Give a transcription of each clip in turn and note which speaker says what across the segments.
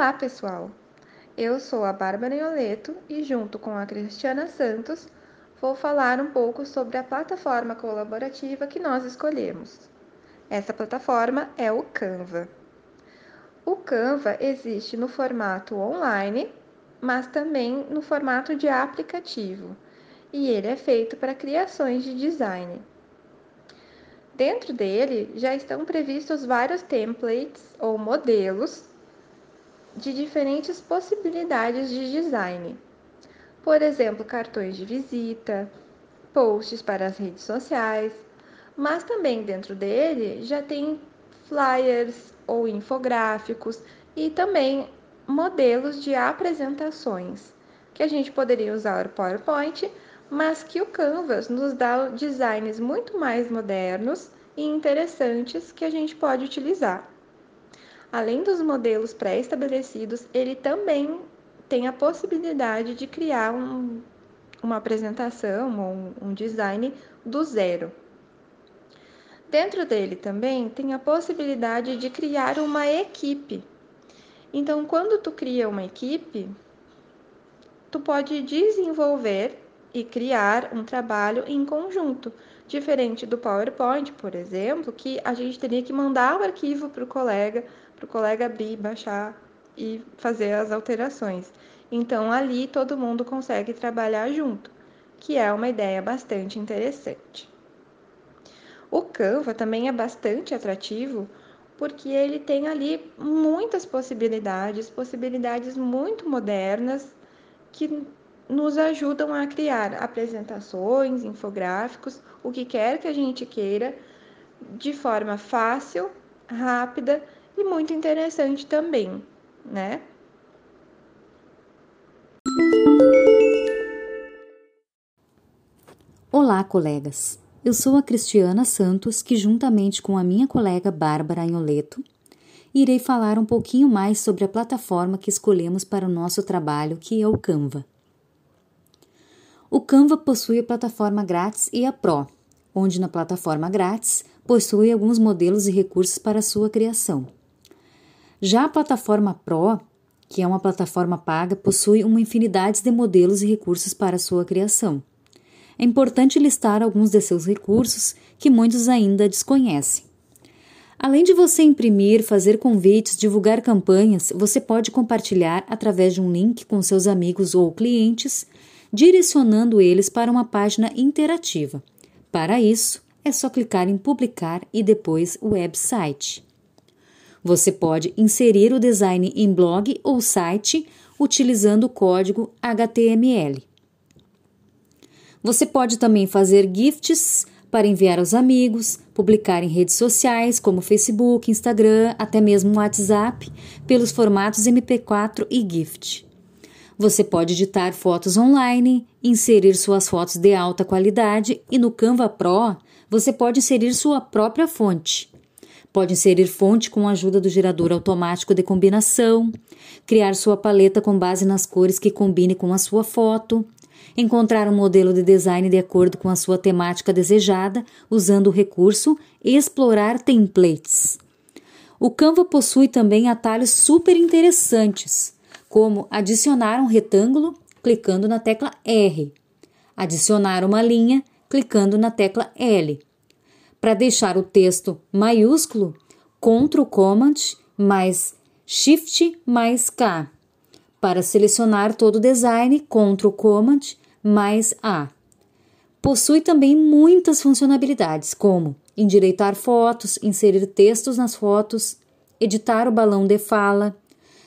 Speaker 1: Olá, pessoal! Eu sou a Bárbara Ioleto e, junto com a Cristiana Santos, vou falar um pouco sobre a plataforma colaborativa que nós escolhemos. Essa plataforma é o Canva. O Canva existe no formato online, mas também no formato de aplicativo, e ele é feito para criações de design. Dentro dele já estão previstos vários templates ou modelos de diferentes possibilidades de design. Por exemplo, cartões de visita, posts para as redes sociais, mas também dentro dele já tem flyers ou infográficos e também modelos de apresentações, que a gente poderia usar o PowerPoint, mas que o Canvas nos dá designs muito mais modernos e interessantes que a gente pode utilizar. Além dos modelos pré-estabelecidos, ele também tem a possibilidade de criar um, uma apresentação ou um, um design do zero. Dentro dele também tem a possibilidade de criar uma equipe. Então, quando tu cria uma equipe, tu pode desenvolver e criar um trabalho em conjunto, diferente do PowerPoint, por exemplo, que a gente teria que mandar o arquivo para o colega para o colega Bi baixar e fazer as alterações. Então ali todo mundo consegue trabalhar junto, que é uma ideia bastante interessante. O Canva também é bastante atrativo porque ele tem ali muitas possibilidades, possibilidades muito modernas que nos ajudam a criar apresentações, infográficos, o que quer que a gente queira, de forma fácil, rápida e muito interessante também, né?
Speaker 2: Olá, colegas. Eu sou a Cristiana Santos, que juntamente com a minha colega Bárbara Anholeto, irei falar um pouquinho mais sobre a plataforma que escolhemos para o nosso trabalho, que é o Canva. O Canva possui a plataforma grátis e a Pro, onde na plataforma grátis possui alguns modelos e recursos para sua criação. Já a plataforma Pro, que é uma plataforma paga, possui uma infinidade de modelos e recursos para sua criação. É importante listar alguns de seus recursos que muitos ainda desconhecem. Além de você imprimir, fazer convites, divulgar campanhas, você pode compartilhar através de um link com seus amigos ou clientes, direcionando eles para uma página interativa. Para isso, é só clicar em publicar e depois o website. Você pode inserir o design em blog ou site utilizando o código HTML. Você pode também fazer gifts para enviar aos amigos, publicar em redes sociais como Facebook, Instagram, até mesmo WhatsApp, pelos formatos MP4 e GIFT. Você pode editar fotos online, inserir suas fotos de alta qualidade e no Canva Pro você pode inserir sua própria fonte. Pode inserir fonte com a ajuda do gerador automático de combinação, criar sua paleta com base nas cores que combine com a sua foto, encontrar um modelo de design de acordo com a sua temática desejada, usando o recurso Explorar Templates. O Canva possui também atalhos super interessantes, como adicionar um retângulo clicando na tecla R, adicionar uma linha clicando na tecla L para deixar o texto maiúsculo, Ctrl Command mais Shift mais K. Para selecionar todo o design, Ctrl Command mais A. Possui também muitas funcionalidades, como endireitar fotos, inserir textos nas fotos, editar o balão de fala,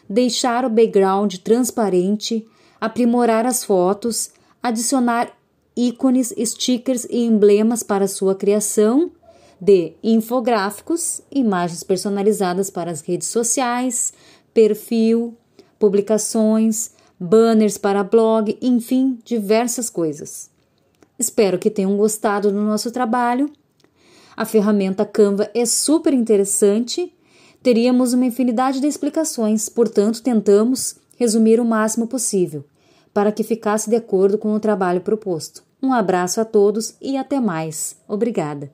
Speaker 2: deixar o background transparente, aprimorar as fotos, adicionar ícones, stickers e emblemas para sua criação de infográficos, imagens personalizadas para as redes sociais, perfil, publicações, banners para blog, enfim, diversas coisas. Espero que tenham gostado do nosso trabalho. A ferramenta Canva é super interessante. Teríamos uma infinidade de explicações, portanto, tentamos resumir o máximo possível para que ficasse de acordo com o trabalho proposto. Um abraço a todos e até mais. Obrigada.